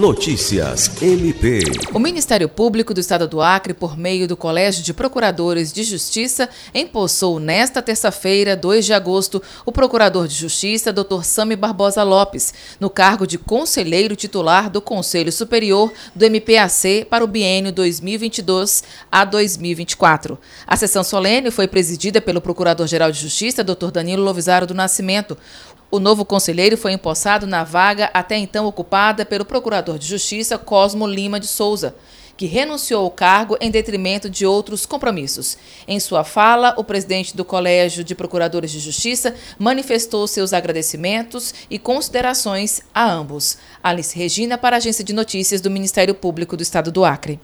Notícias MP. O Ministério Público do Estado do Acre, por meio do Colégio de Procuradores de Justiça, empossou nesta terça-feira, 2 de agosto, o Procurador de Justiça, Dr. Sami Barbosa Lopes, no cargo de conselheiro titular do Conselho Superior do MPAC para o biênio 2022 a 2024. A sessão solene foi presidida pelo Procurador-Geral de Justiça, Dr. Danilo Lovisaro do Nascimento. O novo conselheiro foi empossado na vaga até então ocupada pelo Procurador de Justiça Cosmo Lima de Souza, que renunciou ao cargo em detrimento de outros compromissos. Em sua fala, o presidente do Colégio de Procuradores de Justiça manifestou seus agradecimentos e considerações a ambos. Alice Regina, para a Agência de Notícias do Ministério Público do Estado do Acre.